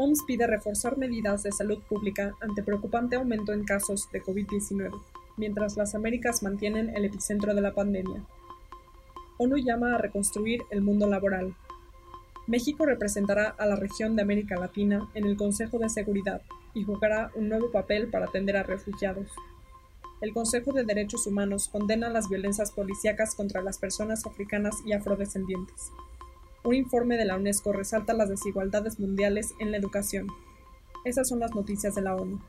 OMS pide reforzar medidas de salud pública ante preocupante aumento en casos de COVID-19, mientras las Américas mantienen el epicentro de la pandemia. ONU llama a reconstruir el mundo laboral. México representará a la región de América Latina en el Consejo de Seguridad y jugará un nuevo papel para atender a refugiados. El Consejo de Derechos Humanos condena las violencias policíacas contra las personas africanas y afrodescendientes. Un informe de la UNESCO resalta las desigualdades mundiales en la educación. Esas son las noticias de la ONU.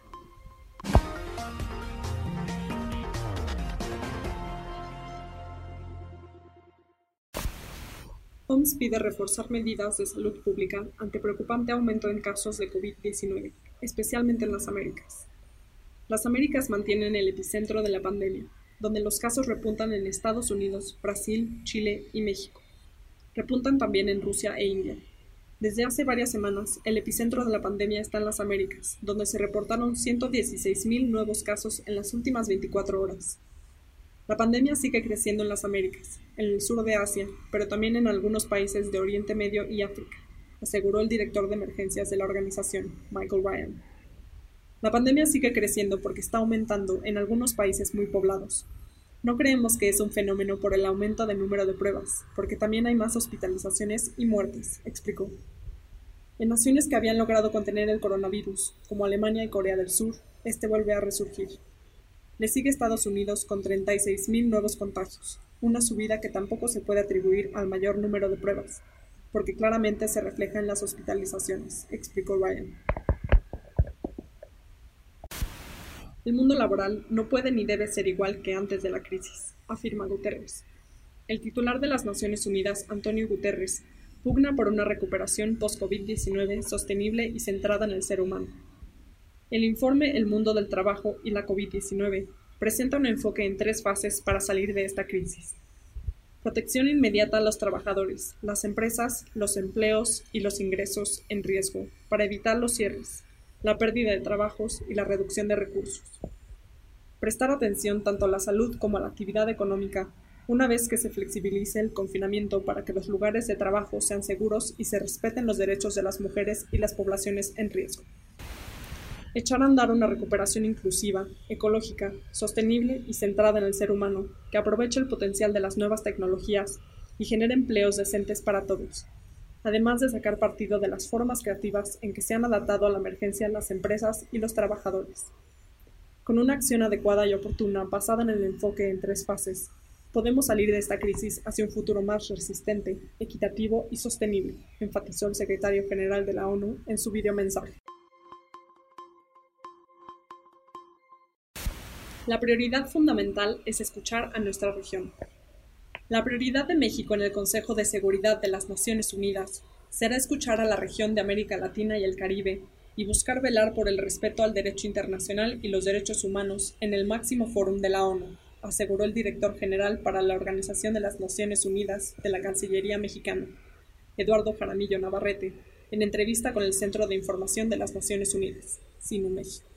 OMS pide reforzar medidas de salud pública ante preocupante aumento en casos de COVID-19, especialmente en las Américas. Las Américas mantienen el epicentro de la pandemia, donde los casos repuntan en Estados Unidos, Brasil, Chile y México repuntan también en Rusia e India. Desde hace varias semanas, el epicentro de la pandemia está en las Américas, donde se reportaron 116.000 nuevos casos en las últimas 24 horas. La pandemia sigue creciendo en las Américas, en el sur de Asia, pero también en algunos países de Oriente Medio y África, aseguró el director de emergencias de la organización, Michael Ryan. La pandemia sigue creciendo porque está aumentando en algunos países muy poblados, no creemos que es un fenómeno por el aumento del número de pruebas, porque también hay más hospitalizaciones y muertes, explicó. En naciones que habían logrado contener el coronavirus, como Alemania y Corea del Sur, este vuelve a resurgir. Le sigue Estados Unidos con 36.000 nuevos contagios, una subida que tampoco se puede atribuir al mayor número de pruebas, porque claramente se refleja en las hospitalizaciones, explicó Ryan. El mundo laboral no puede ni debe ser igual que antes de la crisis, afirma Guterres. El titular de las Naciones Unidas, Antonio Guterres, pugna por una recuperación post-COVID-19 sostenible y centrada en el ser humano. El informe El mundo del trabajo y la COVID-19 presenta un enfoque en tres fases para salir de esta crisis. Protección inmediata a los trabajadores, las empresas, los empleos y los ingresos en riesgo para evitar los cierres, la pérdida de trabajos y la reducción de recursos. Prestar atención tanto a la salud como a la actividad económica una vez que se flexibilice el confinamiento para que los lugares de trabajo sean seguros y se respeten los derechos de las mujeres y las poblaciones en riesgo. Echar a andar una recuperación inclusiva, ecológica, sostenible y centrada en el ser humano, que aproveche el potencial de las nuevas tecnologías y genere empleos decentes para todos, además de sacar partido de las formas creativas en que se han adaptado a la emergencia las empresas y los trabajadores. Con una acción adecuada y oportuna basada en el enfoque en tres fases, podemos salir de esta crisis hacia un futuro más resistente, equitativo y sostenible, enfatizó el secretario general de la ONU en su videomensaje. La prioridad fundamental es escuchar a nuestra región, la prioridad de México en el Consejo de Seguridad de las Naciones Unidas será escuchar a la región de América Latina y el Caribe y buscar velar por el respeto al derecho internacional y los derechos humanos en el máximo fórum de la ONU, aseguró el director general para la Organización de las Naciones Unidas de la Cancillería mexicana, Eduardo Jaramillo Navarrete, en entrevista con el Centro de Información de las Naciones Unidas, SINU México.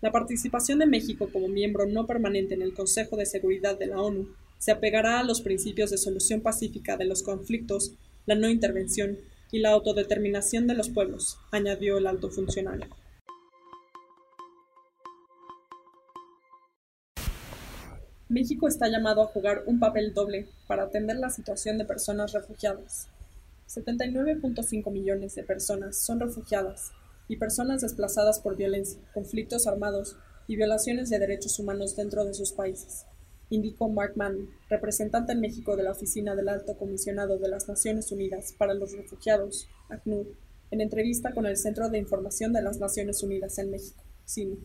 La participación de México como miembro no permanente en el Consejo de Seguridad de la ONU se apegará a los principios de solución pacífica de los conflictos, la no intervención y la autodeterminación de los pueblos, añadió el alto funcionario. México está llamado a jugar un papel doble para atender la situación de personas refugiadas. 79.5 millones de personas son refugiadas y personas desplazadas por violencia, conflictos armados y violaciones de derechos humanos dentro de sus países indicó Mark Mann, representante en México de la Oficina del Alto Comisionado de las Naciones Unidas para los Refugiados, ACNUR, en entrevista con el Centro de Información de las Naciones Unidas en México, CINU.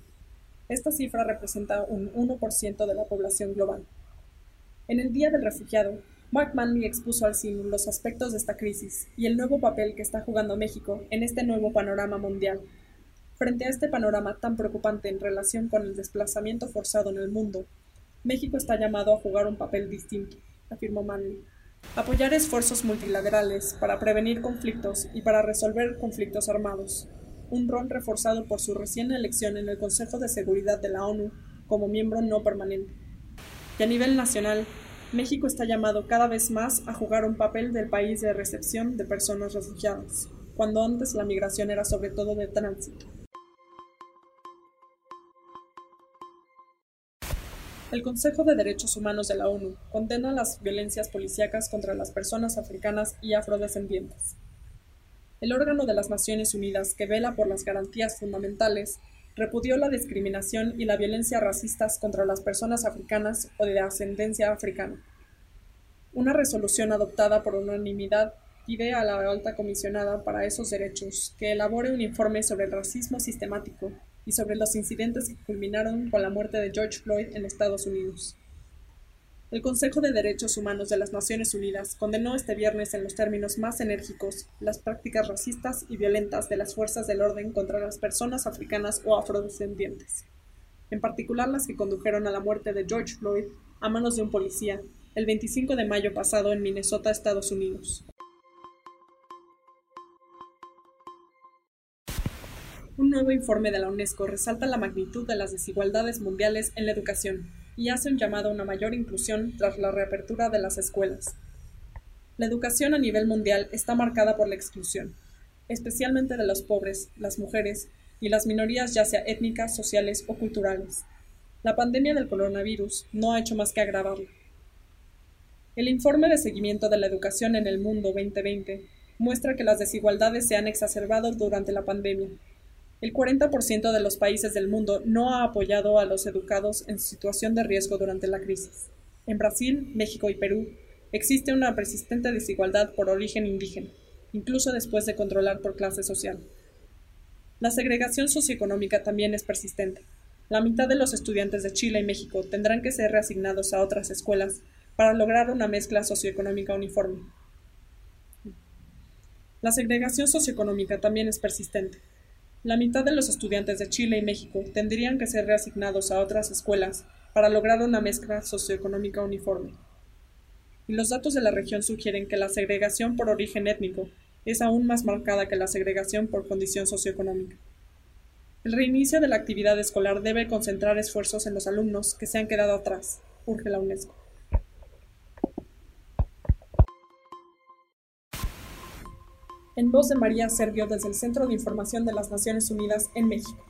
Esta cifra representa un 1% de la población global. En el Día del Refugiado, Mark Manley expuso al CINU los aspectos de esta crisis y el nuevo papel que está jugando México en este nuevo panorama mundial. Frente a este panorama tan preocupante en relación con el desplazamiento forzado en el mundo México está llamado a jugar un papel distinto, afirmó Manley. Apoyar esfuerzos multilaterales para prevenir conflictos y para resolver conflictos armados, un rol reforzado por su recién elección en el Consejo de Seguridad de la ONU como miembro no permanente. Y a nivel nacional, México está llamado cada vez más a jugar un papel del país de recepción de personas refugiadas, cuando antes la migración era sobre todo de tránsito. El Consejo de Derechos Humanos de la ONU condena las violencias policíacas contra las personas africanas y afrodescendientes. El órgano de las Naciones Unidas que vela por las garantías fundamentales repudió la discriminación y la violencia racistas contra las personas africanas o de ascendencia africana. Una resolución adoptada por unanimidad pide a la alta comisionada para esos derechos que elabore un informe sobre el racismo sistemático y sobre los incidentes que culminaron con la muerte de George Floyd en Estados Unidos. El Consejo de Derechos Humanos de las Naciones Unidas condenó este viernes en los términos más enérgicos las prácticas racistas y violentas de las fuerzas del orden contra las personas africanas o afrodescendientes, en particular las que condujeron a la muerte de George Floyd a manos de un policía el 25 de mayo pasado en Minnesota, Estados Unidos. Un nuevo informe de la UNESCO resalta la magnitud de las desigualdades mundiales en la educación y hace un llamado a una mayor inclusión tras la reapertura de las escuelas. La educación a nivel mundial está marcada por la exclusión, especialmente de los pobres, las mujeres y las minorías ya sea étnicas, sociales o culturales. La pandemia del coronavirus no ha hecho más que agravarla. El informe de seguimiento de la educación en el mundo 2020 muestra que las desigualdades se han exacerbado durante la pandemia el 40% de los países del mundo no ha apoyado a los educados en situación de riesgo durante la crisis. En Brasil, México y Perú existe una persistente desigualdad por origen indígena, incluso después de controlar por clase social. La segregación socioeconómica también es persistente. La mitad de los estudiantes de Chile y México tendrán que ser reasignados a otras escuelas para lograr una mezcla socioeconómica uniforme. La segregación socioeconómica también es persistente. La mitad de los estudiantes de Chile y México tendrían que ser reasignados a otras escuelas para lograr una mezcla socioeconómica uniforme. Y los datos de la región sugieren que la segregación por origen étnico es aún más marcada que la segregación por condición socioeconómica. El reinicio de la actividad escolar debe concentrar esfuerzos en los alumnos que se han quedado atrás, urge la UNESCO. En voz de María Servio desde el Centro de Información de las Naciones Unidas en México.